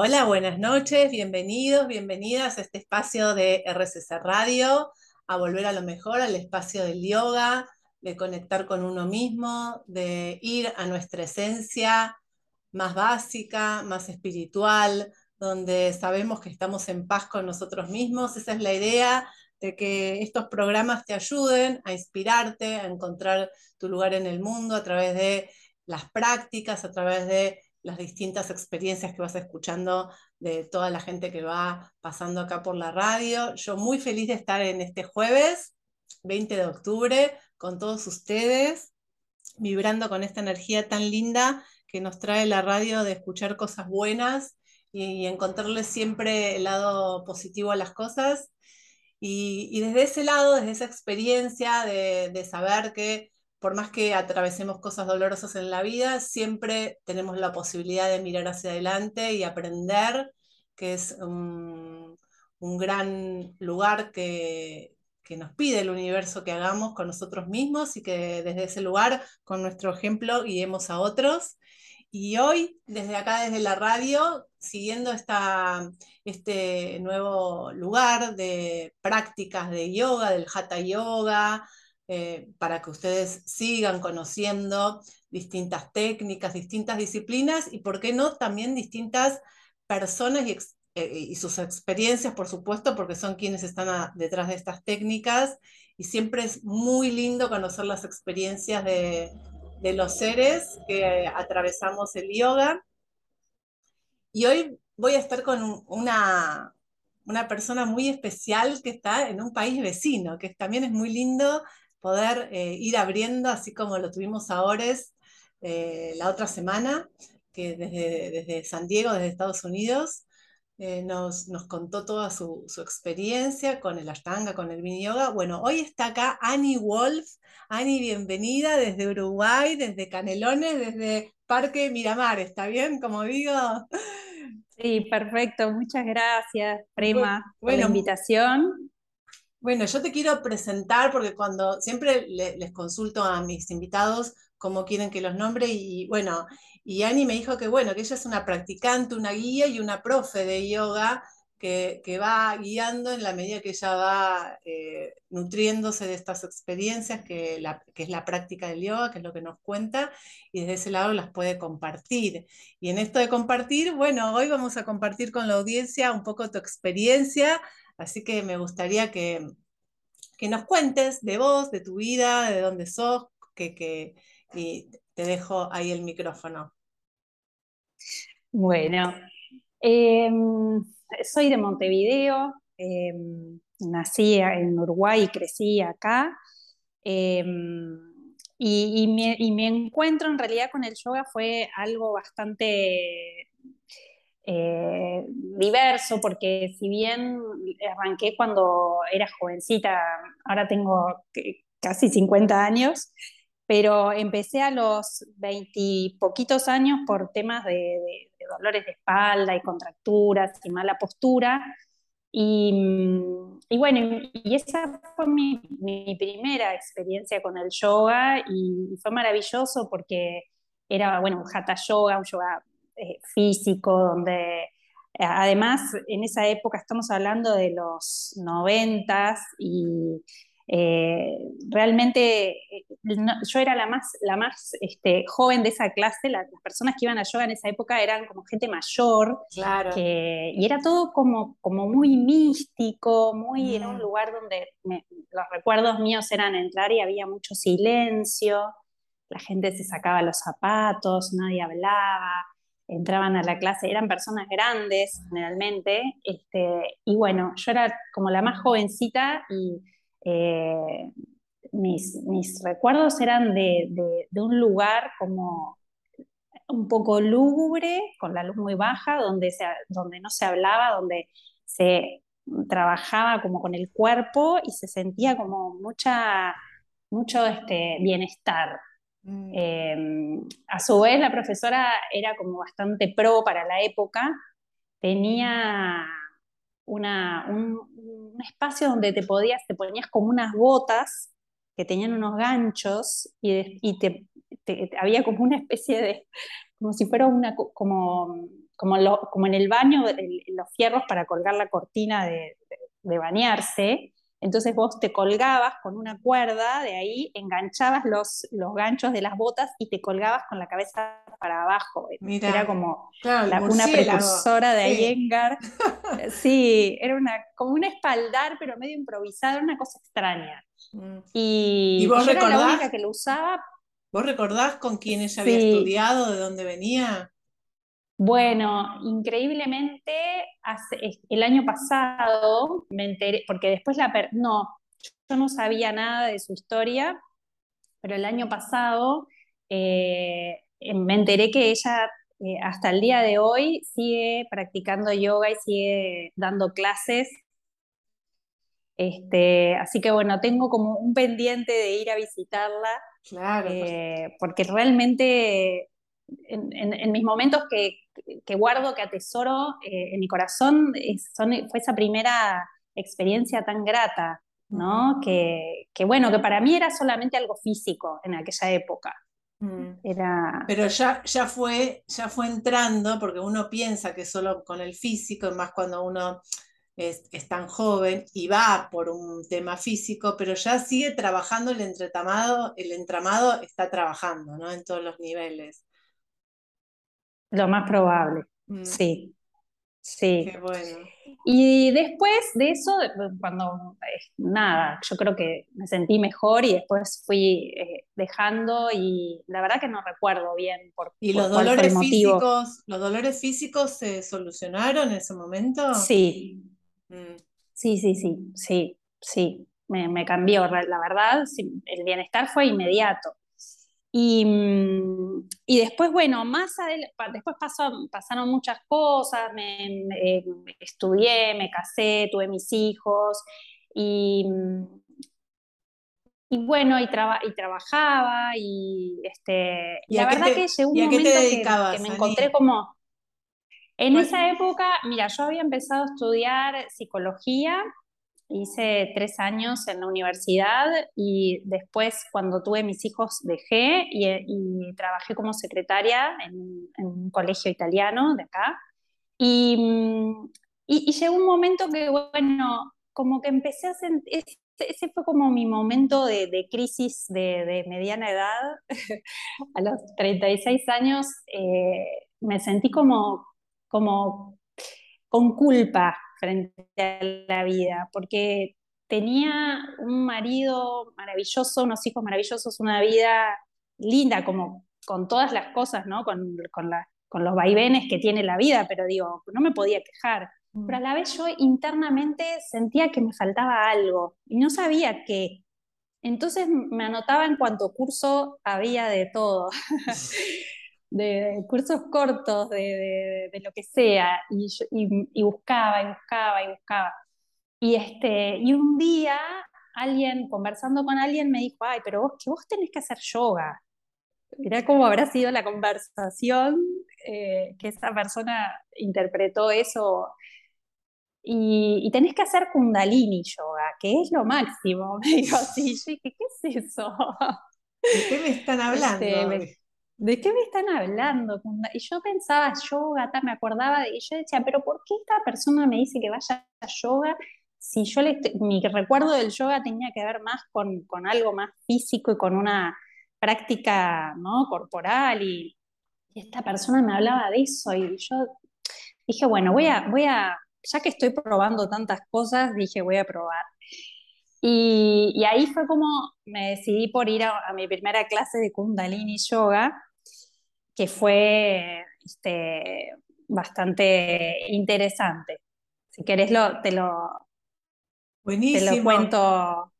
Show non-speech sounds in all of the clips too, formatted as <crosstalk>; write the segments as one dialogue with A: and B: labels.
A: Hola, buenas noches, bienvenidos, bienvenidas a este espacio de RCC Radio, a volver a lo mejor, al espacio del yoga, de conectar con uno mismo, de ir a nuestra esencia más básica, más espiritual, donde sabemos que estamos en paz con nosotros mismos. Esa es la idea de que estos programas te ayuden a inspirarte, a encontrar tu lugar en el mundo a través de las prácticas, a través de las distintas experiencias que vas escuchando de toda la gente que va pasando acá por la radio. Yo muy feliz de estar en este jueves, 20 de octubre, con todos ustedes, vibrando con esta energía tan linda que nos trae la radio de escuchar cosas buenas y, encontrarle siempre el lado positivo a las cosas. Y, desde ese lado, desde esa experiencia de saber que por más que atravesemos cosas dolorosas en la vida, siempre tenemos la posibilidad de mirar hacia adelante y aprender, que es un, gran lugar que, nos pide el universo que hagamos con nosotros mismos y que desde ese lugar, con nuestro ejemplo, guiemos a otros. Y hoy, desde acá, desde la radio, siguiendo esta, este nuevo lugar de prácticas de yoga, del hatha yoga, eh, para que ustedes sigan conociendo distintas técnicas, distintas disciplinas y, ¿por qué no?, también distintas personas eh, y, sus experiencias, por supuesto, porque son quienes están detrás de estas técnicas y siempre es muy lindo conocer las experiencias de, de los seres que atravesamos el yoga. Y hoy voy a estar con una, una persona muy especial que está en un país vecino, que también es muy lindo poder eh, ir abriendo, así como lo tuvimos ahora eh, la otra semana, que desde, desde, San Diego, desde Estados Unidos, eh, nos, nos, contó toda su, su, experiencia con el Ashtanga, con el Vini Yoga. Bueno, hoy está acá Annie Wolf. Annie, bienvenida desde Uruguay, desde Canelones, desde Parque Miramar, ¿está bien? Como digo.
B: Sí, perfecto. Muchas gracias, Prima, por la invitación.
A: Bueno, yo te quiero presentar porque cuando siempre les consulto a mis invitados cómo quieren que los nombre y bueno, y Ani me dijo que bueno, que ella es una practicante, una guía y una profe de yoga que, va guiando en la medida que ella va eh, nutriéndose de estas experiencias, que, que es la práctica del yoga, que es lo que nos cuenta, y desde ese lado las puede compartir. Y en esto de compartir, bueno, hoy vamos a compartir con la audiencia un poco tu experiencia Así que me gustaría que, nos cuentes de vos, de tu vida, de dónde sos, que, y te dejo ahí el micrófono.
B: Bueno, em, soy de Montevideo, em, nací en Uruguay y crecí acá. Em, y, mi, encuentro en realidad con el yoga fue algo bastante eh, diverso, porque si bien arranqué cuando era jovencita, ahora tengo casi 50 años, pero empecé a los 20 poquitos años por temas de, dolores de espalda y contracturas y mala postura. Y, bueno, y esa fue mi, primera experiencia con el yoga y fue maravilloso porque era, bueno, un hatha yoga, un yoga eh, físico, donde eh, además en esa época estamos hablando de los noventas y eh, realmente yo era la más, la más este, joven de esa clase, las personas que iban a yoga en esa época eran como gente mayor,
A: claro.
B: y era todo como, como muy místico, muy en un mm. lugar donde los recuerdos míos eran entrar y había mucho silencio, la gente se sacaba los zapatos, nadie hablaba, entraban a la clase, eran personas grandes generalmente, este, y bueno, yo era como la más jovencita y eh, mis, recuerdos eran de, un lugar como un poco lúgubre, con la luz muy baja, donde, se, donde no se hablaba, donde se trabajaba como con el cuerpo y se sentía como mucha, mucho este, bienestar. Mm. Em, a su vez, la profesora era como bastante pro para la época, tenía una, un, espacio donde te podías, te ponías como unas botas que tenían unos ganchos y, te, había como una especie de, como si fuera una, como como, como en el baño, los fierros para colgar la cortina de, de bañarse. Entonces vos te colgabas con una cuerda, de ahí enganchabas los, los ganchos de las botas y te colgabas con la cabeza para abajo. era como una precursora de Ayengar. <laughs> sí, era una, como un espaldar, pero medio improvisado, una cosa extraña. Mm. Y,
A: vos
B: yo era la única que lo usaba.
A: ¿Vos recordás con quién ella había estudiado, de dónde venía?
B: Bueno, increíblemente, el año pasado me enteré, porque después la... no, yo no sabía nada de su historia, pero el año pasado eh, me enteré que ella eh, hasta el día de hoy sigue practicando yoga y sigue dando clases. Este, así que bueno, tengo como un pendiente de ir a visitarla.
A: Claro. Eh,
B: porque realmente en, mis momentos que, guardo, que atesoro eh, en mi corazón, fue esa primera experiencia tan grata, ¿no? Que, bueno, que para mí era solamente algo físico en aquella época. Mm. Era...
A: Pero ya, ya, fue, ya fue entrando, porque uno piensa que solo con el físico, más cuando uno es, tan joven y va por un tema físico, pero ya sigue trabajando el entramado, el entramado está trabajando, ¿no? En todos los niveles.
B: Lo más probable, mm. sí. Sí.
A: Qué bueno.
B: Y después de eso, cuando nada, yo creo que me sentí mejor y después fui eh, dejando y la verdad que no recuerdo bien por
A: ¿Y los dolores físicos, los dolores físicos se solucionaron en ese momento?
B: Sí. Mm. Sí, sí, sí, sí, sí. Me, me cambió, la verdad, el bienestar fue inmediato. Mm, y, después, bueno, más adelante, después pasaron muchas cosas, me, estudié, me casé, tuve mis hijos y, mm, y bueno, y, y trabajaba y, este, la verdad que llegó un momento que, me encontré como... En esa época, mira, yo había empezado a estudiar psicología Hice tres años en la universidad y después cuando tuve mis hijos dejé y, trabajé como secretaria en, un colegio italiano de acá. Y, y, llegó un momento que, bueno, como que empecé a sentir, ese, fue como mi momento de, de crisis de, de, mediana edad. <laughs> a los 36 años eh, me sentí como, como con culpa frente a la vida, porque tenía un marido maravilloso, unos hijos maravillosos, una vida linda, como con todas las cosas, ¿no? Con, con, con los vaivenes que tiene la vida, pero digo, no me podía quejar. Mm. Pero a la vez yo internamente sentía que me faltaba algo y no sabía qué. Entonces me anotaba en cuanto curso había de todo. <laughs> de cursos cortos, de, lo que sea, y, buscaba y buscaba y buscaba. Y, este, y un día alguien, conversando con alguien, me dijo, ay, pero vos, que vos tenés que hacer yoga. Mirá cómo habrá sido la conversación, eh, que esa persona interpretó eso. Y, tenés que hacer kundalini yoga, que es lo máximo. <laughs> Me dijo así, yo dije, ¿qué es eso?
A: ¿De qué me están hablando? Este,
B: ¿de qué me están hablando? Y yo pensaba yoga, me acordaba de, y yo decía, pero ¿por qué esta persona me dice que vaya a yoga? Si yo le, mi recuerdo del yoga tenía que ver más con, algo más físico y con una práctica ¿no? corporal y, esta persona me hablaba de eso y yo dije, bueno, voy a, voy a, ya que estoy probando tantas cosas, dije, voy a probar. Y, ahí fue como me decidí por ir a, a, mi primera clase de Kundalini Yoga que fue este, bastante interesante. Si querés, lo, te, lo,
A: Buenísimo.
B: te lo cuento.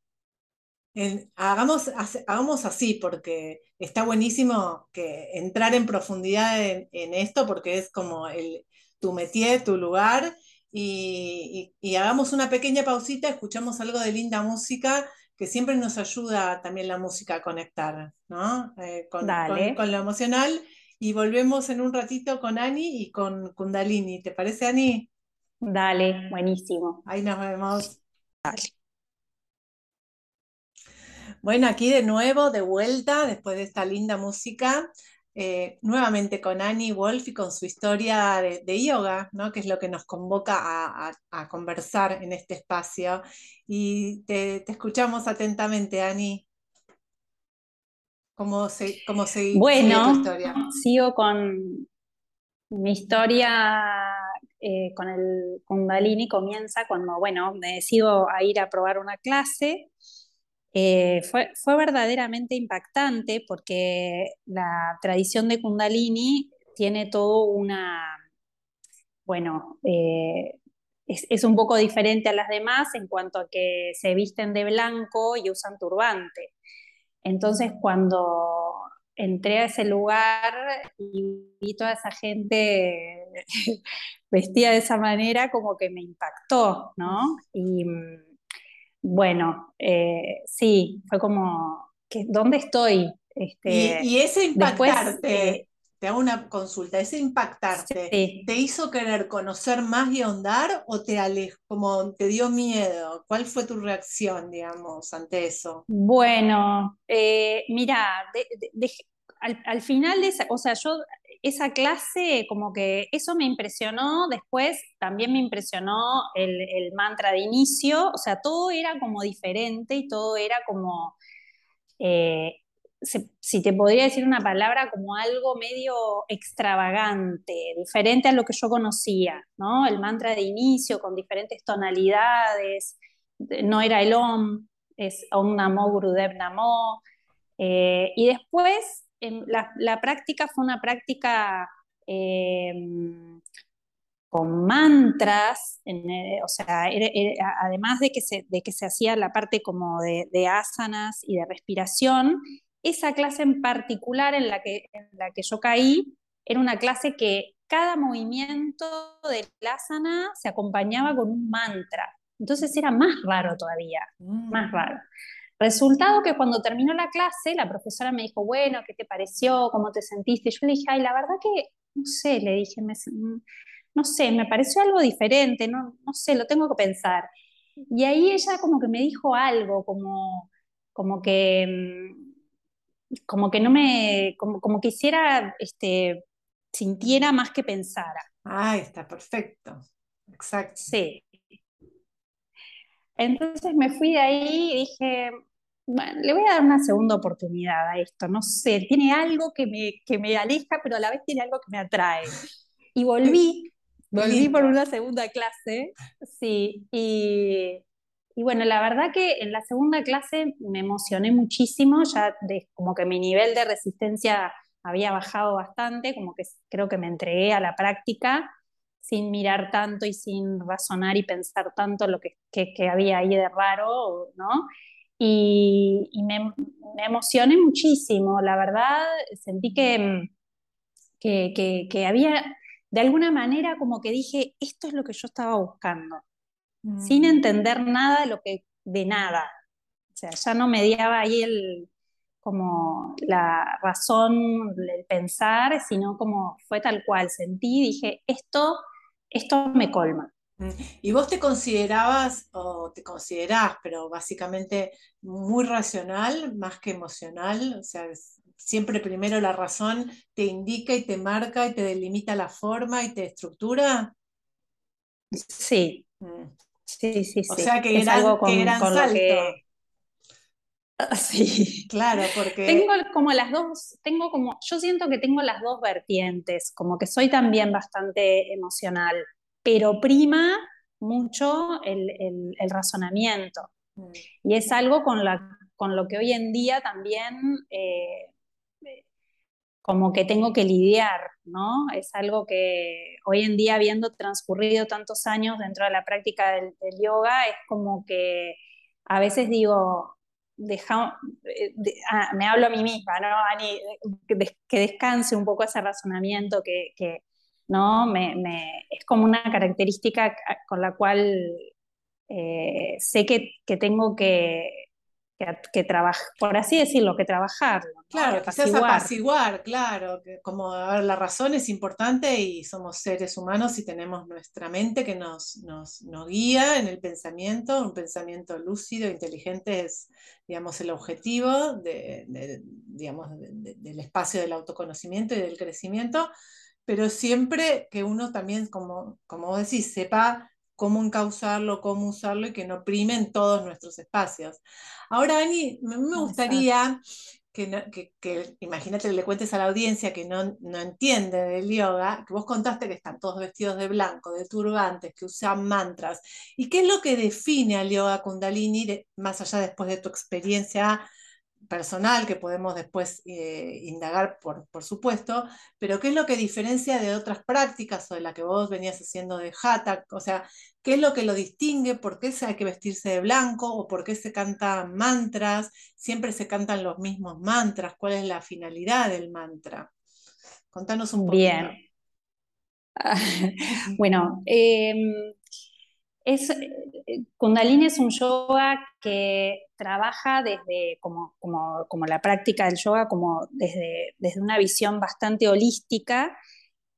A: hagamos, hagamos así, porque está buenísimo que entrar en profundidad en, esto, porque es como el, tu métier, tu lugar, y, hagamos una pequeña pausita, escuchamos algo de linda música, que siempre nos ayuda también la música a conectar, ¿no? Eh, con, con, lo emocional y volvemos en un ratito con Ani y con Kundalini. ¿Te parece, Ani?
B: Dale, buenísimo.
A: Ahí nos vemos. Bueno, aquí de nuevo, de vuelta, después de esta linda música. eh, nuevamente con Annie Wolf y con su historia de, yoga, ¿no? que es lo que nos convoca a, conversar en este espacio. Y te, escuchamos atentamente, Annie. ¿Cómo, se, cómo
B: bueno, historia? Sigo con mi historia eh, con el Kundalini comienza cuando, bueno, me decido a ir a probar una clase. Eh, fue, fue, verdaderamente impactante porque la tradición de Kundalini tiene todo una, bueno, eh, es, es, un poco diferente a las demás en cuanto a que se visten de blanco y usan turbante. Entonces, cuando entré a ese lugar y vi toda esa gente <laughs> vestida de esa manera, como que me impactó, ¿no? Y mm, bueno, eh, sí, fue como, ¿dónde estoy?
A: Este, y, ese impactarte, eh, te hago una consulta, ese impactarte, ¿te hizo querer conocer más y ahondar o te alejó, como te dio miedo? ¿Cuál fue tu reacción, digamos, ante eso?
B: Bueno, eh, mira, al, final de esa, o sea, yo esa clase, como que eso me impresionó, después también me impresionó el, el mantra de inicio, o sea, todo era como diferente y todo era como... Eh, si te podría decir una palabra, como algo medio extravagante, diferente a lo que yo conocía, ¿no? El mantra de inicio con diferentes tonalidades, no era el Om, es Om Namo Gurudev Namo. Eh, y después la, práctica fue una práctica em, con mantras, o sea, además de que, se, de que se hacía la parte como de, de asanas y de respiración, esa clase en particular en la, que, en la que yo caí era una clase que cada movimiento del asana se acompañaba con un mantra. Entonces era más raro todavía, más mm. raro. Resultado que cuando terminó la clase, la profesora me dijo, bueno, ¿qué te pareció? ¿Cómo te sentiste? yo le dije, ay, la verdad que, no sé, le dije, no sé, me pareció algo diferente, no, no sé, lo tengo que pensar. Y ahí ella como que me dijo algo, como, como que mm, como que no me, como, como quisiera, este, sintiera más que pensara.
A: Ah, está perfecto. Exacto.
B: Sí. Entonces me fui de ahí y dije, bueno, le voy a dar una segunda oportunidad a esto, no sé, tiene algo que me, que me aleja, pero a la vez tiene algo que me atrae. Y volví, <laughs> volví por una segunda clase, sí, y, y bueno, la verdad que en la segunda clase me emocioné muchísimo, ya como que mi nivel de resistencia había bajado bastante, como que creo que me entregué a la práctica sin mirar tanto y sin razonar y pensar tanto lo que, que, había ahí de raro, ¿no? Y, me, me, emocioné muchísimo, la verdad, sentí que, que, que había, de alguna manera, como que dije, esto es lo que yo estaba buscando sin mm. entender nada de lo que, de nada. O sea, ya no mediaba ahí el, como la razón del pensar, sino como fue tal cual, sentí, dije, esto, esto me colma.
A: Mm. ¿Y vos te considerabas, o te considerás, pero básicamente muy racional, más que emocional? O sea, siempre primero la razón te indica y te marca y te delimita la forma y te estructura.
B: Sí, mm. Sí, sí, sí.
A: O sea que es algo con, salto. <laughs>
B: Sí.
A: Claro, porque.
B: Tengo como las dos, tengo como, yo siento que tengo las dos vertientes, como que soy también bastante emocional, pero prima mucho el, razonamiento. Mm. Y es algo con, la, con lo que hoy en día también eh, como que tengo que lidiar, ¿no? Es algo que hoy en día, habiendo transcurrido tantos años dentro de la práctica del, yoga, es como que a veces digo, deja, eh, ah, me hablo a mí misma, ¿no? Ani, que, descanse un poco ese razonamiento que, ¿no? Me, es como una característica con la cual eh, sé que, que tengo que que, trabajar, por así decirlo, que trabajar.
A: Claro, quizás apaciguar, claro, que como la razón es importante y somos seres humanos y tenemos nuestra mente que nos, nos, guía en el pensamiento, un pensamiento lúcido, inteligente es, digamos, el objetivo de, digamos, del espacio del autoconocimiento y del crecimiento, pero siempre que uno también, como, como decís, sepa cómo encauzarlo, cómo usarlo y que no primen todos nuestros espacios. Ahora, Ani, me, me gustaría que, que, imagínate que le cuentes a la audiencia que no, no, entiende del yoga, que vos contaste que están todos vestidos de blanco, de turbantes, que usan mantras. ¿Y qué es lo que define al yoga kundalini, más allá después de tu experiencia personal que podemos después eh, indagar, por, por, supuesto, pero ¿qué es lo que diferencia de otras prácticas o de la que vos venías haciendo de Hatha? O sea, ¿qué es lo que lo distingue? ¿Por qué hay que vestirse de blanco o por qué se cantan mantras? ¿Siempre se cantan los mismos mantras? ¿Cuál es la finalidad del mantra? Contanos un poco.
B: Bien. <laughs> bueno, em, es, eh, Kundalini es un yoga que trabaja desde, como, como, la práctica del yoga, como desde, desde una visión bastante holística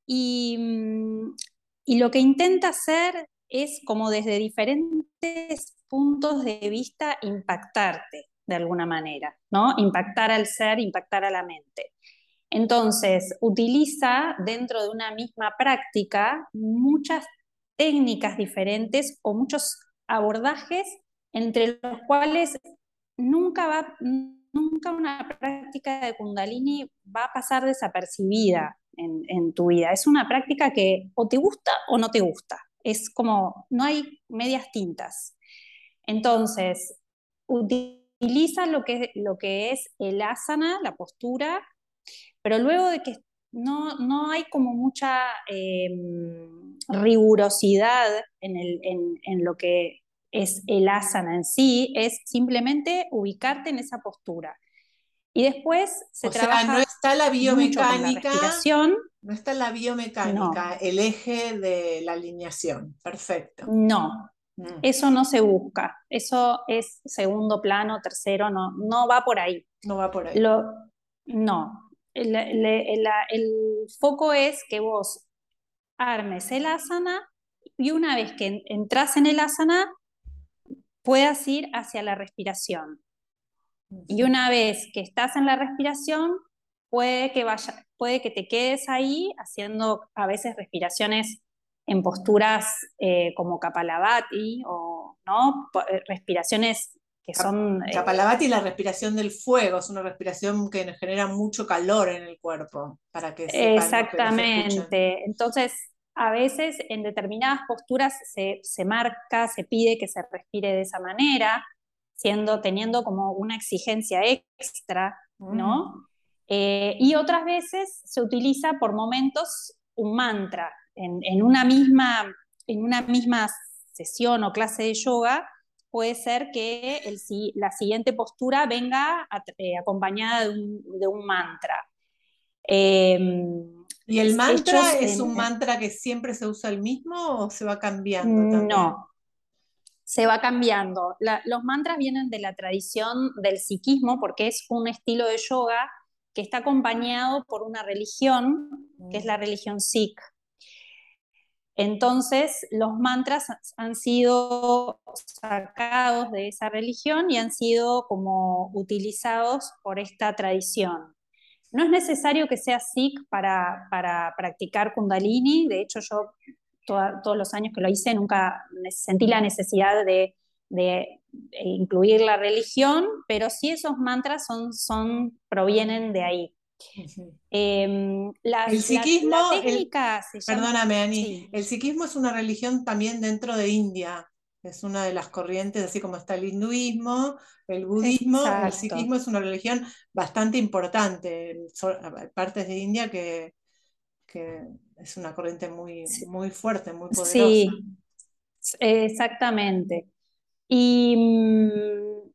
B: y, mm, y lo que intenta hacer es como desde diferentes puntos de vista impactarte de alguna manera, ¿no? Impactar al ser, impactar a la mente. Entonces, utiliza dentro de una misma práctica muchas técnicas diferentes o muchos abordajes entre los cuales nunca va, nunca una práctica de kundalini va a pasar desapercibida en, tu vida. Es una práctica que o te gusta o no te gusta. Es como, no hay medias tintas. Entonces, utiliza lo que, lo que es el asana, la postura, pero luego de que no, no hay como mucha em, rigurosidad en, lo que es el asana en sí, es simplemente ubicarte en esa postura. Y después se
A: o
B: trabaja.
A: Sea, no está la biomecánica. no está la biomecánica, el eje de la alineación. Perfecto.
B: No, mm. eso no se busca. Eso es segundo plano, tercero, no, no va por ahí.
A: No va por ahí.
B: Lo, no, el, foco es que vos armes el asana y una vez que entras en el asana, puedas ir hacia la respiración. Y una vez que estás en la respiración, puede que, vaya, puede que te quedes ahí haciendo a veces respiraciones en posturas eh, como Kapalabhati o ¿no? Eh, respiraciones que son...
A: Kapalabhati la respiración del fuego, es una respiración que nos genera mucho calor en el cuerpo, para que
B: Exactamente. Entonces, a veces en determinadas posturas se, se, marca, se pide que se respire de esa manera, siendo, teniendo como una exigencia extra, ¿no? Mm. Eh, y otras veces se utiliza por momentos un mantra. En, en, una misma, en una misma sesión o clase de yoga, puede ser que el, la siguiente postura venga eh, acompañada de un, mantra.
A: Em, ¿Y el mantra es un mantra que siempre se usa el mismo o se va cambiando? También?
B: No, se va cambiando. los mantras vienen de la tradición del sikhismo porque es un estilo de yoga que está acompañado por una religión, que es la mm. religión sikh. Entonces, los mantras han sido sacados de esa religión y han sido como utilizados por esta tradición. No es necesario que sea Sikh para, practicar Kundalini, de hecho yo todos los años que lo hice nunca sentí la necesidad de, incluir la religión, pero sí esos mantras son, provienen de ahí.
A: Em, el psiquismo, perdóname Ani, el psiquismo es una religión también dentro de India, es una de las corrientes, así como está el hinduismo, el budismo, el psiquismo es una religión bastante importante, partes de India que, es una corriente muy, muy fuerte, muy poderosa. Sí,
B: exactamente. Y mm,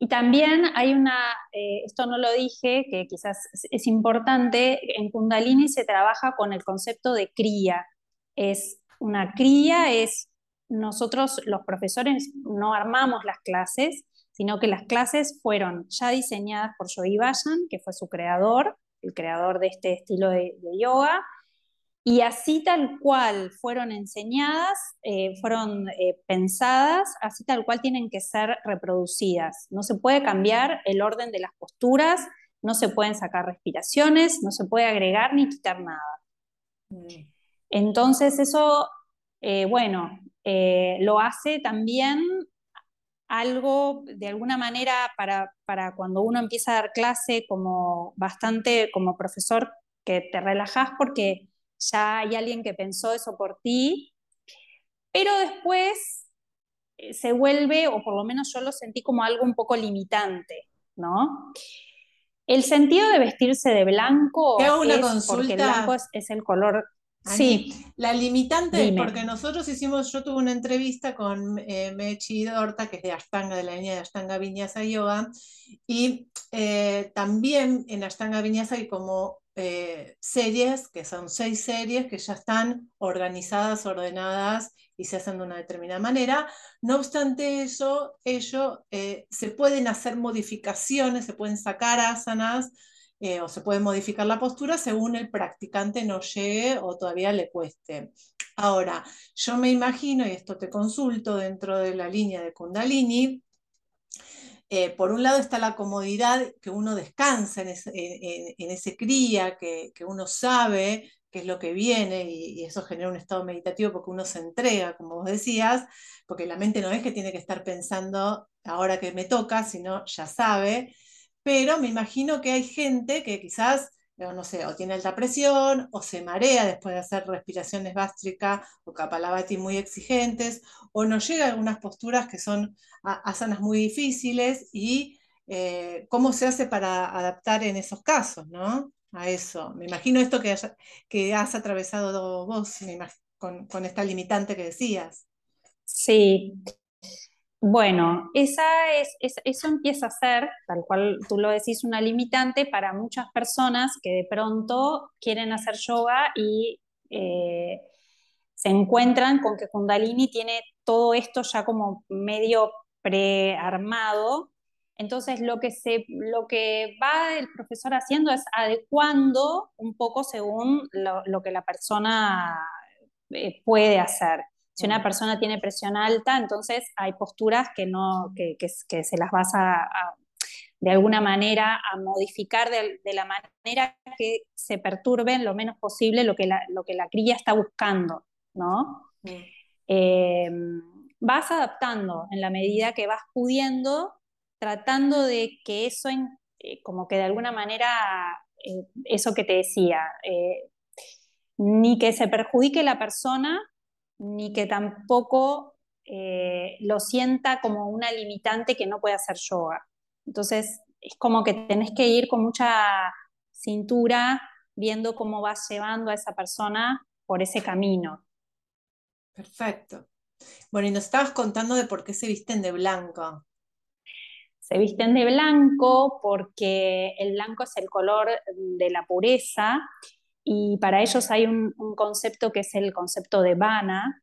B: y también hay una, eh, esto no lo dije, que quizás es, importante, en Kundalini se trabaja con el concepto de cría. Es una cría, es nosotros los profesores no armamos las clases, sino que las clases fueron ya diseñadas por Yogi Bayan, que fue su creador, el creador de este estilo de, yoga, y así tal cual fueron enseñadas, eh, fueron eh, pensadas, así tal cual tienen que ser reproducidas. No se puede cambiar el orden de las posturas, no se pueden sacar respiraciones, no se puede agregar ni quitar nada. Entonces eso, eh, bueno, lo hace también algo de alguna manera para, para, cuando uno empieza a dar clase como bastante como profesor que te relajas porque ya hay alguien que pensó eso por ti, pero después eh, se vuelve, o por lo menos yo lo sentí como algo un poco limitante, ¿no? El sentido de vestirse de blanco
A: es porque
B: el blanco es el color
A: Sí. La limitante es porque nosotros hicimos, yo tuve una entrevista con eh, Mechi Dorta, que es de Ashtanga, de la línea de Ashtanga Vinyasa Yoga, y eh, también en Ashtanga Vinyasa hay como eh, series, que son seis series que ya están organizadas, ordenadas y se hacen de una determinada manera. No obstante eso, ello, se pueden hacer modificaciones, se pueden sacar asanas, eh, o se puede modificar la postura según el practicante no llegue o todavía le cueste. Ahora, yo me imagino, y esto te consulto dentro de la línea de Kundalini, eh, por un lado está la comodidad que uno descansa en ese, cría, que, uno sabe qué es lo que viene y, y, eso genera un estado meditativo porque uno se entrega, como vos decías, porque la mente no es que tiene que estar pensando ahora que me toca, sino ya sabe pero me imagino que hay gente que quizás, no sé, o tiene alta presión, o se marea después de hacer respiraciones gástricas o kapalabhati muy exigentes, o no llega a algunas posturas que son asanas muy difíciles y eh, cómo se hace para adaptar en esos casos, ¿no? A eso. Me imagino esto que, que has atravesado vos con, con esta limitante que decías.
B: Sí, bueno, esa es, eso empieza a ser, tal cual tú lo decís, una limitante para muchas personas que de pronto quieren hacer yoga y eh, se encuentran con que Kundalini tiene todo esto ya como medio prearmado. Entonces lo que, se, lo que va el profesor haciendo es adecuando un poco según lo, que la persona eh, puede hacer. Si una persona tiene presión alta, entonces hay posturas que, no, que, se las vas a, de alguna manera a modificar de, la manera que se perturben lo menos posible lo que la, lo que la cría está buscando, ¿no? Eh, vas adaptando en la medida que vas pudiendo, tratando de que eso, eh, como que de alguna manera, eh, eso que te decía, ni que se perjudique la persona, ni que tampoco eh, lo sienta como una limitante que no puede hacer yoga. Entonces, es como que tenés que ir con mucha cintura viendo cómo vas llevando a esa persona por ese camino.
A: Perfecto. Bueno, y nos estabas contando de por qué se visten de blanco.
B: Se visten de blanco porque el blanco es el color de la pureza y para ellos hay un, concepto que es el concepto de vana,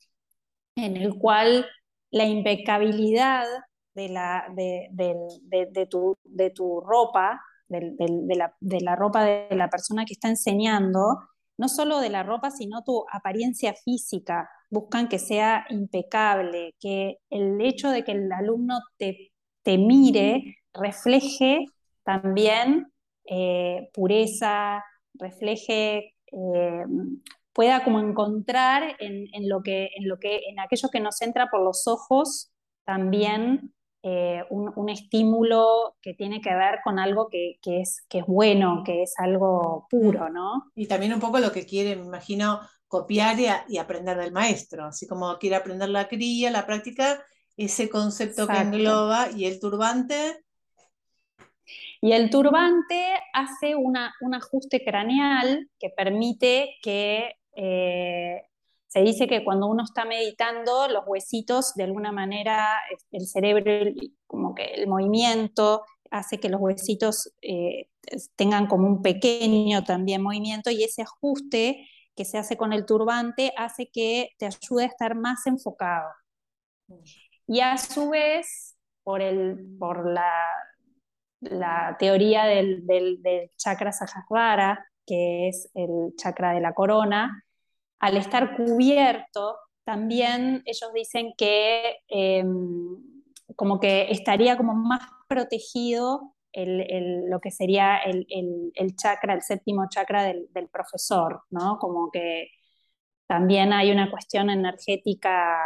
B: en el cual la impecabilidad de, la, de, tu, de tu, ropa, de, la, de la ropa de la persona que está enseñando, no solo de la ropa, sino tu apariencia física. Buscan que sea impecable, que el hecho de que el alumno te, te mire refleje también eh, pureza, refleje eh, pueda como encontrar en, lo que, en, lo que, en aquello que nos entra por los ojos también eh, un, estímulo que tiene que ver con algo que, es, que es bueno, que es algo puro, ¿no?
A: Y también un poco lo que quiere, me imagino, copiar y, aprender del maestro, así como quiere aprender la cría, la práctica, ese concepto que engloba y el turbante
B: y el turbante hace un ajuste craneal que permite que eh, se dice que cuando uno está meditando, los huesitos, de alguna manera, el cerebro, como que el movimiento hace que los huesitos eh, tengan como un pequeño también movimiento y ese ajuste que se hace con el turbante hace que te ayude a estar más enfocado. Y a su vez, por, el, por la, la teoría del, del, chakra Sahasrara, que es el chakra de la corona, al estar cubierto, también ellos dicen que em, como que estaría como más protegido lo que sería el, chakra, el séptimo chakra del, profesor, ¿no? Como que también hay una cuestión energética.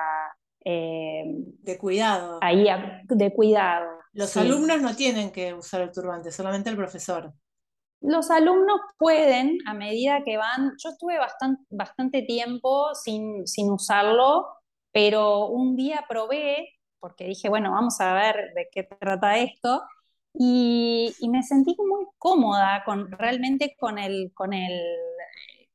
A: Eh, de cuidado.
B: Ahí, de cuidado.
A: Los alumnos no tienen que usar el turbante, solamente el profesor.
B: Los alumnos pueden, a medida que van, yo estuve bastante, bastante tiempo sin, sin usarlo, pero un día probé, porque dije, bueno, vamos a ver de qué trata esto, y, me sentí muy cómoda con, realmente con, el, con, el,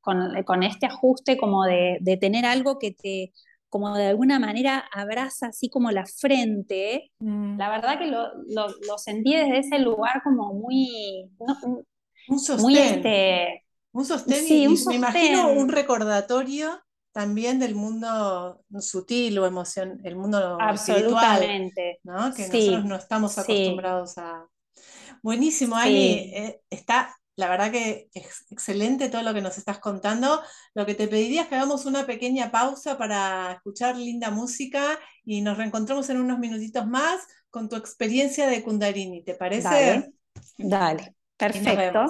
B: con, este ajuste como de, tener algo que te, como de alguna manera abraza así como la frente. Mm. La verdad que lo, lo, sentí desde ese lugar como muy...
A: un sostén. Este, un sostén y, me imagino un recordatorio también del mundo sutil o emoción, el mundo espiritual, ¿no? que nosotros no estamos acostumbrados a. Buenísimo, Ani, eh, está la verdad que es excelente todo lo que nos estás contando. Lo que te pediría es que hagamos una pequeña pausa para escuchar linda música y nos reencontramos en unos minutitos más con tu experiencia de Kundalini. ¿Te parece?
B: Dale, Dale. perfecto.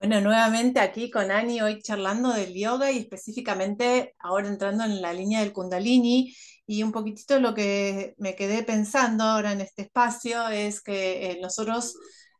A: Bueno, nuevamente aquí con Ani, hoy charlando del yoga y específicamente ahora entrando en la línea del kundalini y un poquitito lo que me quedé pensando ahora en este espacio es que eh, nosotros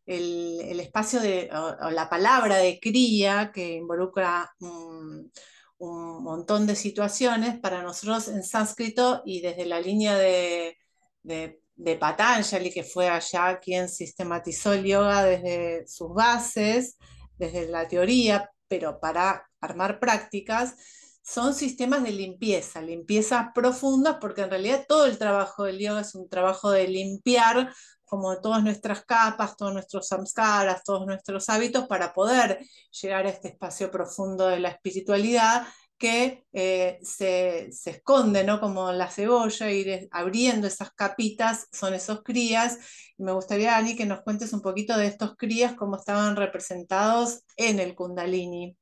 A: el, espacio de, o, la palabra de cría que involucra un, montón de situaciones, para nosotros en sánscrito y desde la línea de, de, de Patanjali, que fue allá quien sistematizó el yoga desde sus bases, desde la teoría, pero para armar prácticas, son sistemas de limpieza, limpiezas profundas, porque en realidad todo el trabajo del yoga es un trabajo de limpiar como todas nuestras capas, todos nuestros samskaras, todos nuestros hábitos para poder llegar a este espacio profundo de la espiritualidad que eh, se, esconde, ¿no? Como la cebolla, ir abriendo esas capitas, son esos crías. Y me gustaría, Ani, que nos cuentes un poquito de estos crías, cómo estaban representados en el Kundalini.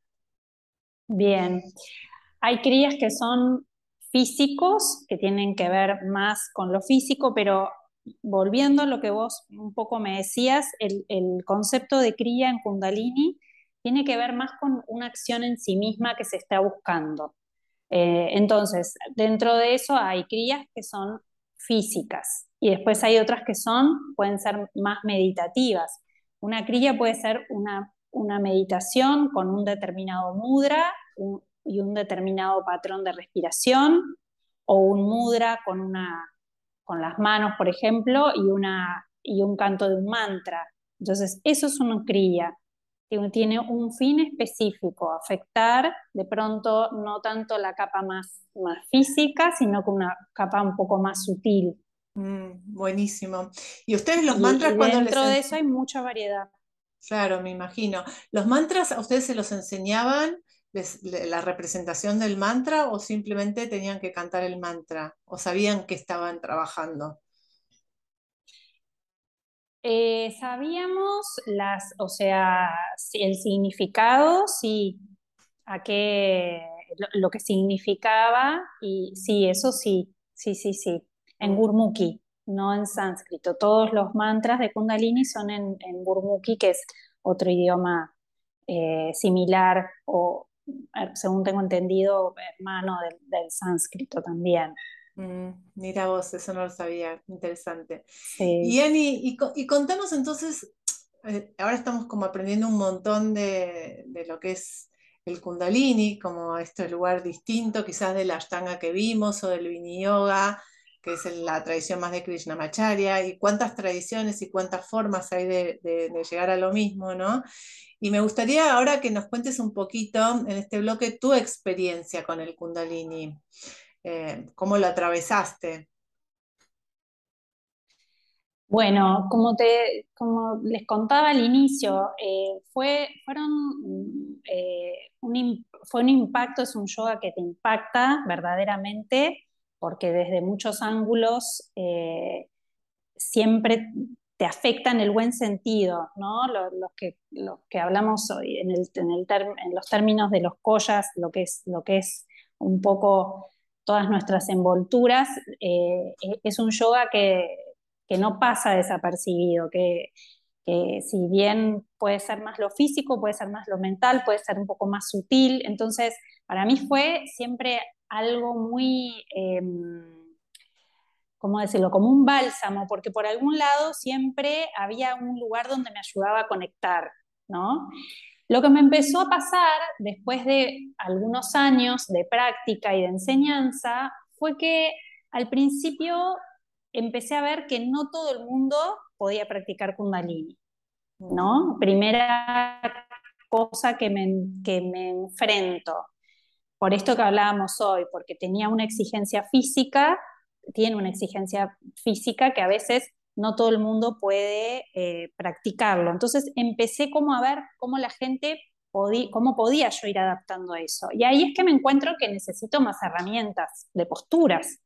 B: Bien, hay crías que son físicos, que tienen que ver más con lo físico, pero volviendo a lo que vos un poco me decías, el, concepto de cría en Kundalini tiene que ver más con una acción en sí misma que se está buscando. Eh, entonces, dentro de eso hay crías que son físicas y después hay otras que son, pueden ser más meditativas. Una cría puede ser una, una meditación con un determinado mudra y un determinado patrón de respiración, o un mudra con, una, con las manos, por ejemplo, y, una, y un canto de un mantra. Entonces, eso es una cría tiene un fin específico, afectar de pronto no tanto la capa más, más física, sino con una capa un poco más sutil.
A: Mm, buenísimo. ¿Y ustedes los mantras cuando
B: dentro de eso hay mucha variedad.
A: Claro, me imagino. ¿Los mantras a ustedes se los enseñaban la representación del mantra o simplemente tenían que cantar el mantra o sabían que estaban trabajando?
B: Eh, sabíamos las, o sea, el significado, sí, a qué, lo, que significaba, y sí, eso sí, sí, sí, sí, en Gurmukhi, no en sánscrito. Todos los mantras de Kundalini son en, en Gurmukhi, que es otro idioma eh, similar o, según tengo entendido, hermano del sánscrito también.
A: Mm, mira vos, eso no lo sabía, interesante. Y Ani, y, contamos entonces, eh, ahora estamos como aprendiendo un montón de, lo que es el Kundalini, como este lugar distinto quizás de la Ashtanga que vimos o del Vini Yoga, que es la tradición más de Krishnamacharya, y cuántas tradiciones y cuántas formas hay de, llegar a lo mismo, ¿no? Y me gustaría ahora que nos cuentes un poquito en este bloque tu experiencia con el Kundalini. Eh, ¿Cómo lo atravesaste?
B: Bueno, como, te, como les contaba al inicio, eh, fue, fueron, eh, un, fue un impacto, es un yoga que te impacta verdaderamente porque desde muchos ángulos eh, siempre te afecta en el buen sentido, ¿no? Los, que, que hablamos hoy en, el, en, los términos de los collas, lo que es, lo que es un poco todas nuestras envolturas, eh, es un yoga que, que, no pasa desapercibido, que, que si bien puede ser más lo físico, puede ser más lo mental, puede ser un poco más sutil, entonces para mí fue siempre algo muy... Em, ¿cómo decirlo? Como un bálsamo, porque por algún lado siempre había un lugar donde me ayudaba a conectar, ¿no? Lo que me empezó a pasar después de algunos años de práctica y de enseñanza fue que al principio empecé a ver que no todo el mundo podía practicar kundalini, ¿no? Primera cosa que me, que me enfrento. Por esto que hablábamos hoy, porque tenía una exigencia física tiene una exigencia física que a veces no todo el mundo puede eh, practicarlo. Entonces empecé como a ver cómo la gente podía, cómo podía yo ir adaptando eso. Y ahí es que me encuentro que necesito más herramientas de posturas.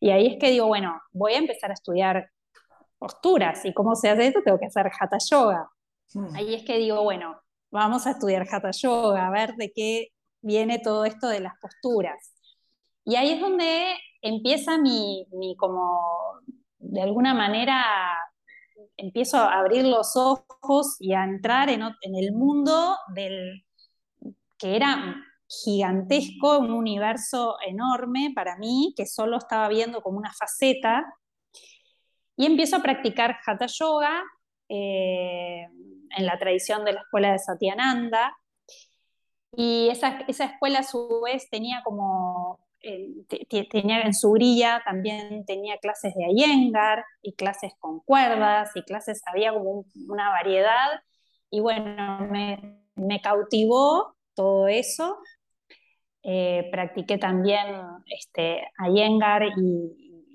B: Y ahí es que digo, bueno, voy a empezar a estudiar posturas. ¿Y cómo se hace esto? Tengo que hacer hatha yoga. Hmm. Ahí es que digo, bueno, vamos a estudiar hatha yoga, a ver de qué viene todo esto de las posturas. Y ahí es donde empieza mi, como, de alguna manera, empiezo a abrir los ojos y a entrar en, el mundo del que era gigantesco, un universo enorme para mí, que solo estaba viendo como una faceta, y empiezo a practicar Hatha Yoga eh, en la tradición de la escuela de Satyananda, y esa, esa escuela a su vez tenía como tenía en su grilla también tenía clases de Iyengar y clases con cuerdas y clases, había como una variedad y bueno, me, me cautivó todo eso. Eh, practiqué también este, Iyengar y,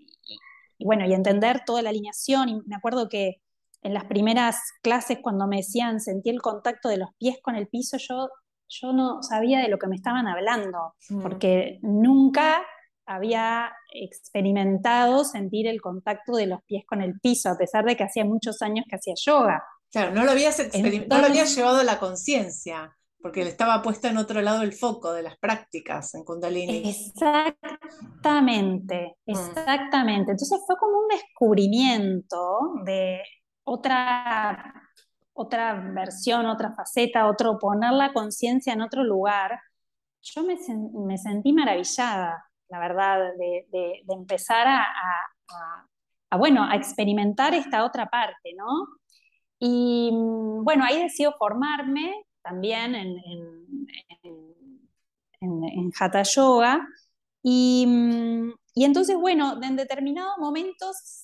B: y, bueno, y entender toda la alineación. Y me acuerdo que en las primeras clases cuando me decían sentí el contacto de los pies con el piso, yo yo no sabía de lo que me estaban hablando, mm. porque nunca había experimentado sentir el contacto de los pies con el piso, a pesar de que hacía muchos años que hacía yoga.
A: Claro, no lo habías, no lo habías llevado a la conciencia, porque le estaba puesto en otro lado el foco de las prácticas en Kundalini.
B: Exactamente, mm. exactamente. Entonces fue como un descubrimiento de otra otra versión, otra faceta, otro poner la conciencia en otro lugar, yo me, me, sentí maravillada, la verdad, de, de, empezar a, a, bueno, a experimentar esta otra parte, ¿no? Y mm, bueno, ahí decido formarme también en, en, en, en Hatha Yoga. Y, mm, y, entonces, bueno, en determinados momentos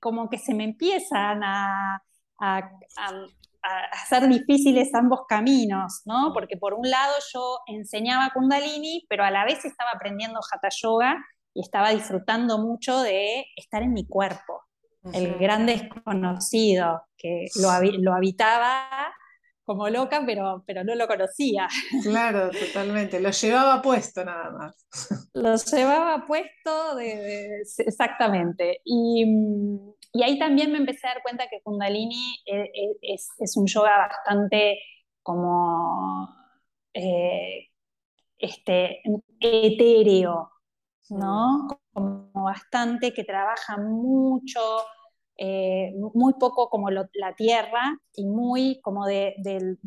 B: como que se me empiezan a, a, hacer difíciles ambos caminos, ¿no? Porque por un lado yo enseñaba Kundalini, pero a la vez estaba aprendiendo Hatha Yoga y estaba disfrutando mucho de estar en mi cuerpo, el gran desconocido que lo, lo, habitaba como loca, pero, pero no lo conocía.
A: Claro, totalmente. Lo llevaba puesto nada más.
B: Lo llevaba puesto de, exactamente. Y, y ahí también me empecé a dar cuenta que Kundalini e, e, es, un yoga bastante como eh, este, etéreo, ¿no? Como bastante que trabaja mucho, eh, muy poco como la tierra y muy como de, del,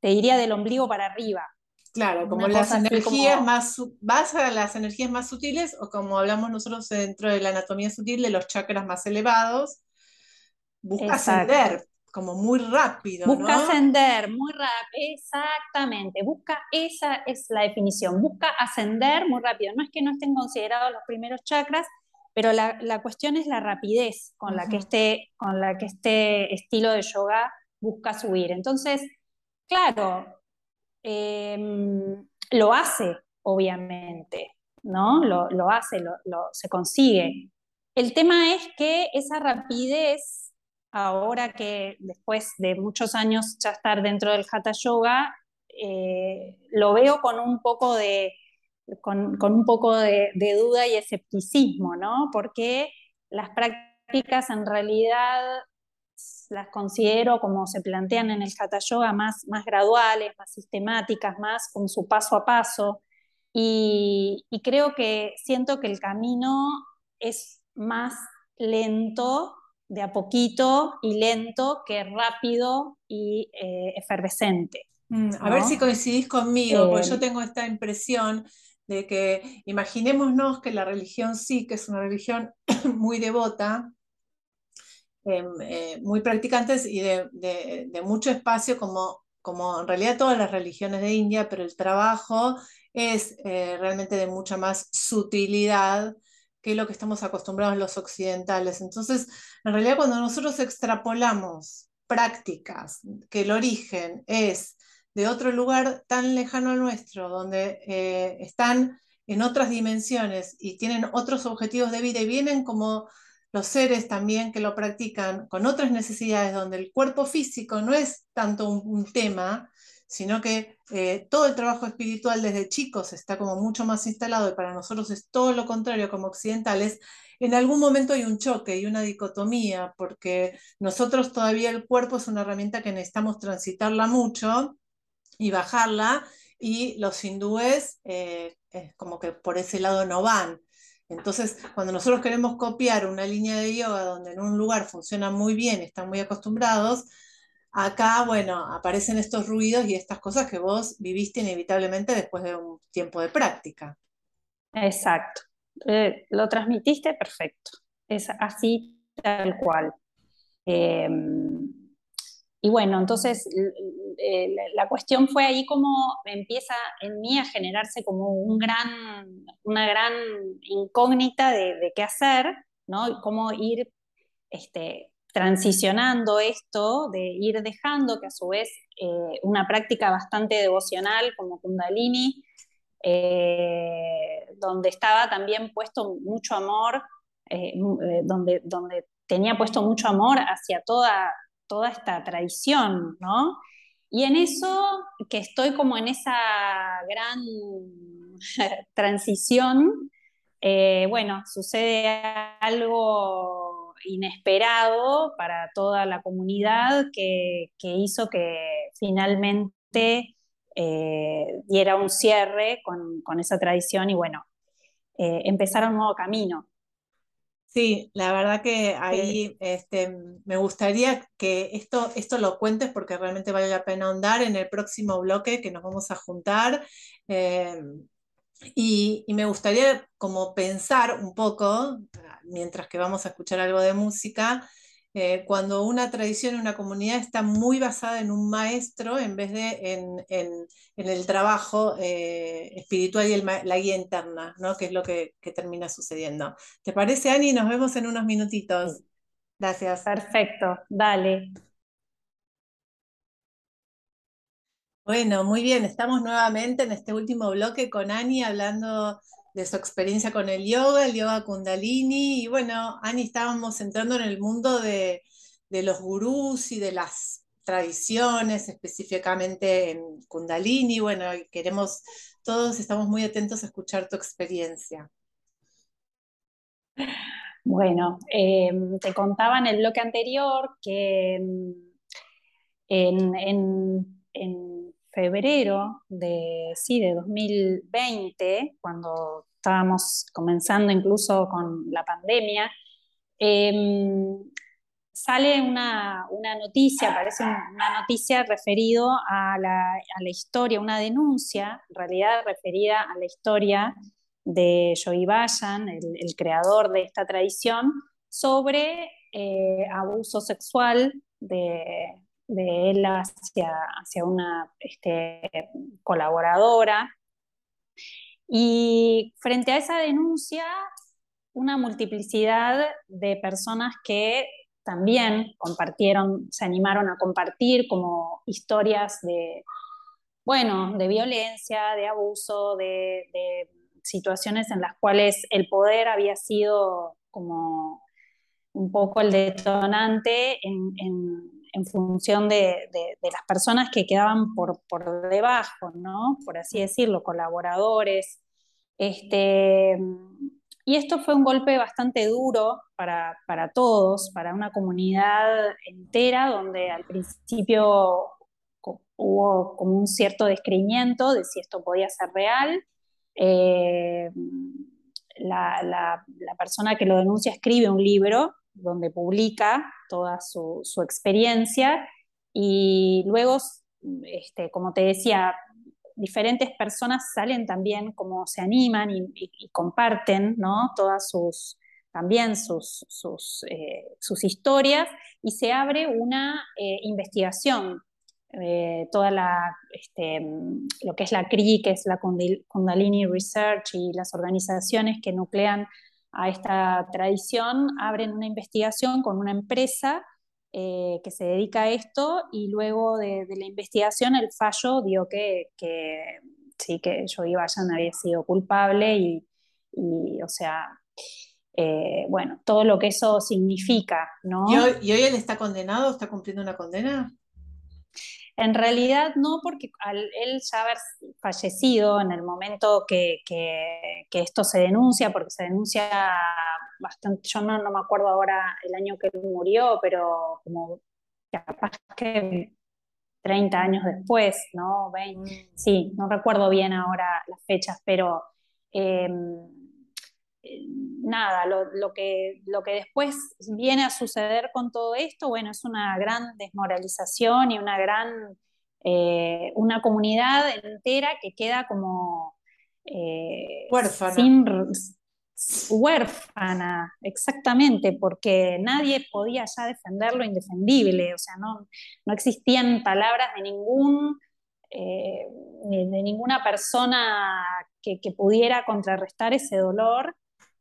B: te diría del ombligo para arriba.
A: Claro, como las energías más, vas a las energías más sutiles o como hablamos nosotros dentro de la anatomía sutil de los chakras más elevados, busca ascender como muy rápido.
B: Busca ascender muy rápido, exactamente, busca, esa es la definición, busca ascender muy rápido. No es que no estén considerados los primeros chakras, pero la, la cuestión es la rapidez con, la que este, con la que este estilo de yoga busca subir. Entonces, claro, Em, lo hace, obviamente, ¿no? Lo, hace, lo, se consigue. El tema es que esa rapidez, ahora que después de muchos años ya estar dentro del Hatha Yoga, eh, lo veo con un poco de, con, un poco de, duda y escepticismo, ¿no? Porque las prácticas en realidad las considero como se plantean en el Hatha Yoga más, más graduales, más sistemáticas, más con su paso a paso. Y, y creo que siento que el camino es más lento, de a poquito y lento, que rápido y eh, efervescente.
A: Mm, a ver si coincidís conmigo, porque yo eh, tengo esta impresión de que imaginémonos que la religión sí, que es una religión <coughs> muy devota, em, eh, muy practicantes y de, mucho espacio, como, como en realidad todas las religiones de India, pero el trabajo es realmente de mucha más sutilidad que lo que estamos acostumbrados los occidentales. Entonces, en realidad cuando nosotros extrapolamos prácticas que el origen es de otro lugar tan lejano al nuestro, donde eh, están en otras dimensiones y tienen otros objetivos de vida y vienen como los seres también que lo practican con otras necesidades, donde el cuerpo físico no es tanto un tema, sino que eh, todo el trabajo espiritual desde chicos está como mucho más instalado y para nosotros es todo lo contrario como occidentales, en algún momento hay un choque y una dicotomía, porque nosotros todavía el cuerpo es una herramienta que necesitamos transitarla mucho y bajarla, y los hindúes eh, como que por ese lado no van. Entonces, cuando nosotros queremos copiar una línea de yoga donde en un lugar funciona muy bien, están muy acostumbrados, Acá, bueno, aparecen estos ruidos y estas cosas que vos viviste inevitablemente después de un tiempo de práctica.
B: Exacto. Eh, lo transmitiste perfecto. Es así tal cual. Em, y bueno, entonces la cuestión fue ahí como empieza en mí a generarse como un gran, una gran incógnita de, qué hacer, ¿no? cómo ir este, transicionando esto, de ir dejando que a su vez eh, una práctica bastante devocional como Kundalini, eh, donde estaba también puesto mucho amor, eh, donde, donde tenía puesto mucho amor hacia toda, toda esta tradición, ¿no? Y en eso, que estoy como en esa gran <laughs> transición, bueno, sucede algo inesperado para toda la comunidad que, hizo que finalmente eh, diera un cierre con, esa tradición y bueno, eh, un nuevo camino.
A: Sí, la verdad que ahí este, me gustaría que esto, esto lo cuentes porque realmente vale la pena ahondar en el próximo bloque que nos vamos a juntar. Eh, y, me gustaría como pensar un poco, mientras que vamos a escuchar algo de música, eh, cuando una tradición, una comunidad está muy basada en un maestro en vez de en, el trabajo eh, espiritual y la guía interna, ¿no? que es lo que, que, termina sucediendo. ¿Te parece, Ani? Nos vemos en unos minutitos. Gracias.
B: Perfecto, dale.
A: Bueno, muy bien, estamos nuevamente en este último bloque con Ani hablando de su experiencia con el yoga, el yoga kundalini. Y bueno, Ani, estábamos entrando en el mundo de, los gurús y de las tradiciones, específicamente en kundalini. Bueno, queremos, todos estamos muy atentos a escuchar tu experiencia.
B: Bueno, em, te contaba en el bloque anterior que em, en febrero de, sí, de 2020, cuando estábamos comenzando incluso con la pandemia, em, sale una, noticia, aparece una noticia referido a la, historia, una denuncia, en realidad referida a la historia de Joey Bayan, el, creador de esta tradición, sobre eh, abuso sexual de, de él hacia, hacia una este, colaboradora. Y frente a esa denuncia, una multiplicidad de personas que también compartieron, se animaron a compartir como historias de, bueno, de violencia, de abuso, de, situaciones en las cuales el poder había sido como un poco el detonante en función de, las personas que quedaban por, por debajo, ¿no? Por así decirlo, colaboradores, Este, y esto fue un golpe bastante duro para, para, todos, para una comunidad entera, donde al principio hubo como un cierto descreimiento de si esto podía ser real. Eh, la, la, la, persona que lo denuncia escribe un libro donde publica toda su, experiencia y luego, este, como te decía, diferentes personas salen también, como se animan y, comparten ¿no? todas sus, también sus, sus, eh, historias y se abre una eh, investigación. Eh, toda la, este, lo que es la CRI, que es la Kundalini Research y las organizaciones que nuclean a esta tradición, abren una investigación con una empresa eh, que se dedica a esto y luego de, la investigación el fallo dio que, sí, que Yogi Bayan había sido culpable y, o sea, eh, bueno, todo lo que eso significa, ¿no?
A: ¿Y ¿Y hoy, él está condenado? ¿Está cumpliendo una condena?
B: En realidad no, porque al él ya haber fallecido en el momento que, esto se denuncia, porque se denuncia bastante, yo no, me acuerdo ahora el año que murió, pero como capaz que 30 años después, ¿no? 20, mm. sí, no recuerdo bien ahora las fechas, pero... Em, nada, lo, que, lo que después viene a suceder con todo esto, bueno, es una gran desmoralización y una gran, eh, una comunidad entera que queda como...
A: Eh, huérfana.
B: Sin, huérfana, exactamente, porque nadie podía ya defender lo indefendible, o sea, no, no existían palabras de ningún... Eh, de ninguna persona que, que, pudiera contrarrestar ese dolor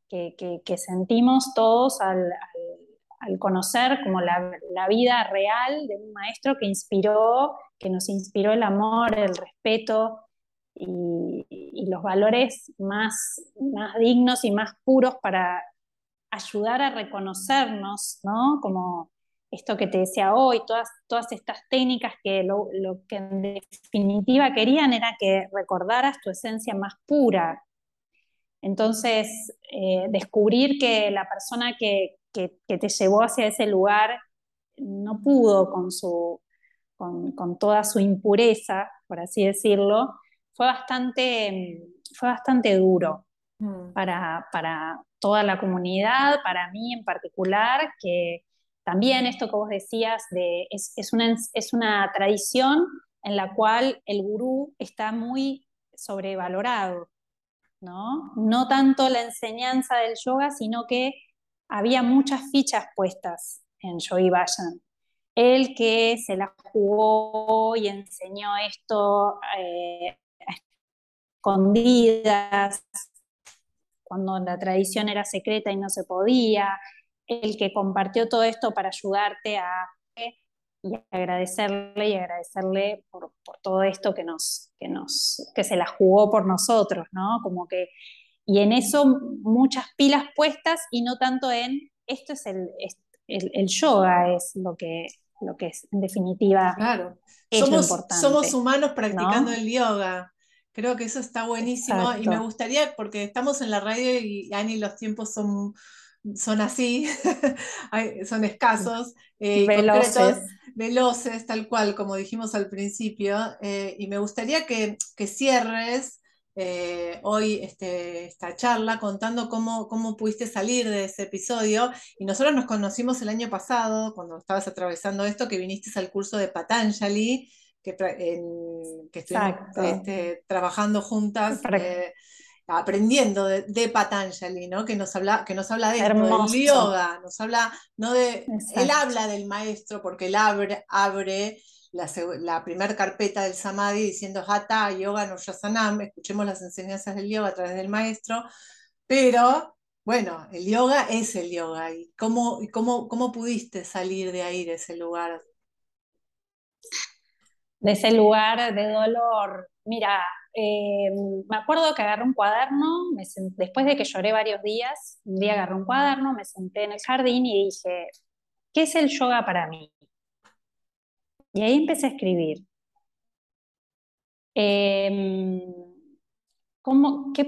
B: que, sentimos todos al, conocer como la, vida real de un maestro que inspiró, que nos inspiró el amor, el respeto y, los valores más, más dignos y más puros para ayudar a reconocernos, ¿no? Como esto que te decía hoy, todas, todas estas técnicas que lo, lo, que en definitiva querían era que recordaras tu esencia más pura, entonces, eh, descubrir que la persona que, te llevó hacia ese lugar no pudo con, su, con, toda su impureza, por así decirlo, fue bastante, fue bastante duro mm. para, toda la comunidad, para mí en particular, que también esto que vos decías de, es, una, es una tradición en la cual el gurú está muy sobrevalorado. ¿No? No tanto la enseñanza del yoga, sino que había muchas fichas puestas en Yogi Bayan. Él que se la jugó y enseñó esto eh, escondidas, cuando la tradición era secreta y no se podía, el que compartió todo esto para ayudarte a y agradecerle y agradecerle por, todo esto que nos, que nos, que se la jugó por nosotros, ¿no? Como que, y en eso muchas pilas puestas y no tanto en esto es el, el, yoga, es lo que, lo que es en definitiva.
A: Claro, somos, somos humanos practicando el yoga. Creo que eso está buenísimo y me gustaría, porque estamos en la radio y Ani, los tiempos son son así, <laughs> son escasos,
B: eh, veloces.
A: Veloces, tal cual, como dijimos al principio, eh, y me gustaría que, cierres eh, hoy este, esta charla contando cómo, cómo pudiste salir de ese episodio. Y nosotros nos conocimos el año pasado, cuando estabas atravesando esto, que viniste al curso de Patanjali, que, que estuvimos este, trabajando juntas aprendiendo de, Patanjali, ¿no? Que nos habla, que nos habla de esto, del yoga, nos habla, no de, él habla del maestro porque él abre, abre la, la primera carpeta del Samadhi diciendo Hatha, Yoga, no Yasanam, escuchemos las enseñanzas del yoga a través del maestro, pero bueno, el yoga es el yoga. ¿Y cómo, cómo, cómo pudiste salir de ahí, de ese lugar?
B: De ese lugar de dolor. Mira, eh, me acuerdo que agarré un cuaderno, después de que lloré varios días, un día agarré un cuaderno, me senté en el jardín y dije, ¿qué es el yoga para mí? Y ahí empecé a escribir. Em, ¿cómo, qué,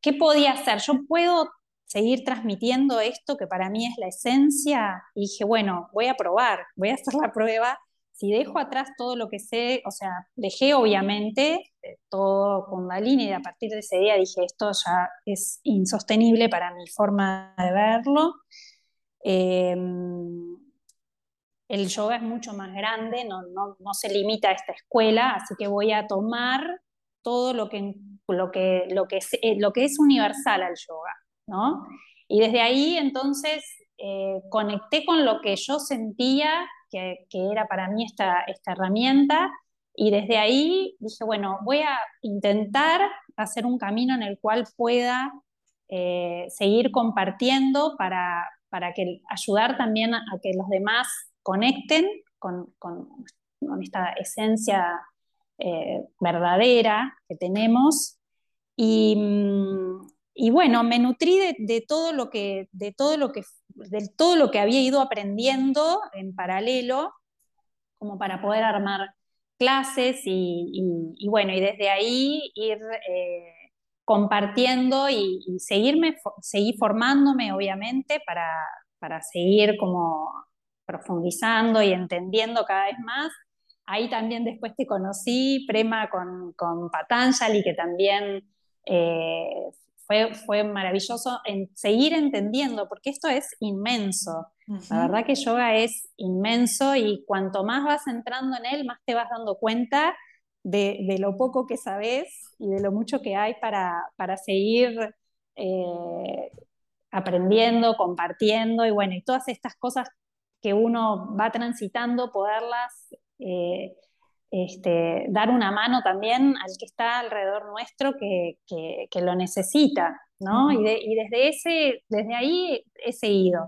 B: ¿qué podía hacer? Yo puedo seguir transmitiendo esto que para mí es la esencia. Y dije, bueno, voy a probar, voy a hacer la prueba. Si dejo atrás todo lo que sé, o sea, dejé obviamente eh, todo Kundalini y a partir de ese día dije, esto ya es insostenible para mi forma de verlo. Em, el yoga es mucho más grande, no, no, se limita a esta escuela, así que voy a tomar todo lo que, lo que, lo que, es, eh, lo que es universal al yoga, ¿no? Y desde ahí entonces eh, conecté con lo que yo sentía que, era para mí esta, esta herramienta y desde ahí dije, bueno, voy a intentar hacer un camino en el cual pueda eh, seguir compartiendo para, para que, ayudar también a, que los demás conecten con, con, esta esencia eh, verdadera que tenemos. Y, mm, y, bueno, me nutrí de, todo lo que, de, todo lo que, de todo lo que había ido aprendiendo en paralelo, como para poder armar clases y, bueno, y desde ahí ir eh, compartiendo y, seguirme, seguir formándome, obviamente, para, para seguir como profundizando y entendiendo cada vez más. Ahí también después te conocí, Prema con, con Patanjali, que también eh, fue, fue maravilloso en seguir entendiendo, porque esto es inmenso. La verdad que yoga es inmenso y cuanto más vas entrando en él, más te vas dando cuenta de, lo poco que sabes y de lo mucho que hay para, seguir eh, aprendiendo, compartiendo y bueno, y todas estas cosas que uno va transitando, poderlas eh, este, dar una mano también al que está alrededor nuestro que, lo necesita, ¿no? y, y, desde, ese, desde ahí he seguido.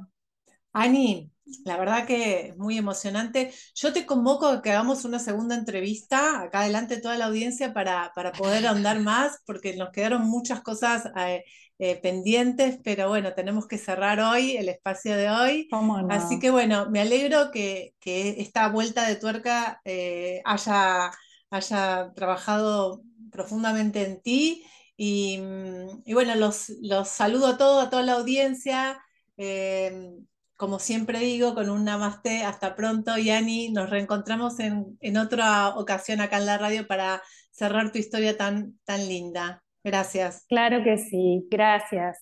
A: Ani, la verdad que es muy emocionante. Yo te convoco a que hagamos una segunda entrevista acá adelante toda la audiencia para, poder ahondar más, porque nos quedaron muchas cosas eh, eh, pendientes, pero bueno, tenemos que cerrar hoy el espacio de hoy. Así que bueno, me alegro que, esta vuelta de tuerca eh, haya, haya trabajado profundamente en ti. Y, bueno, los, los, saludo a todos, a toda la audiencia como siempre digo, con un namaste. Hasta pronto, Yani. Nos reencontramos en, en, otra ocasión acá en la radio para cerrar tu historia tan, tan linda. Gracias.
B: Claro que sí, gracias.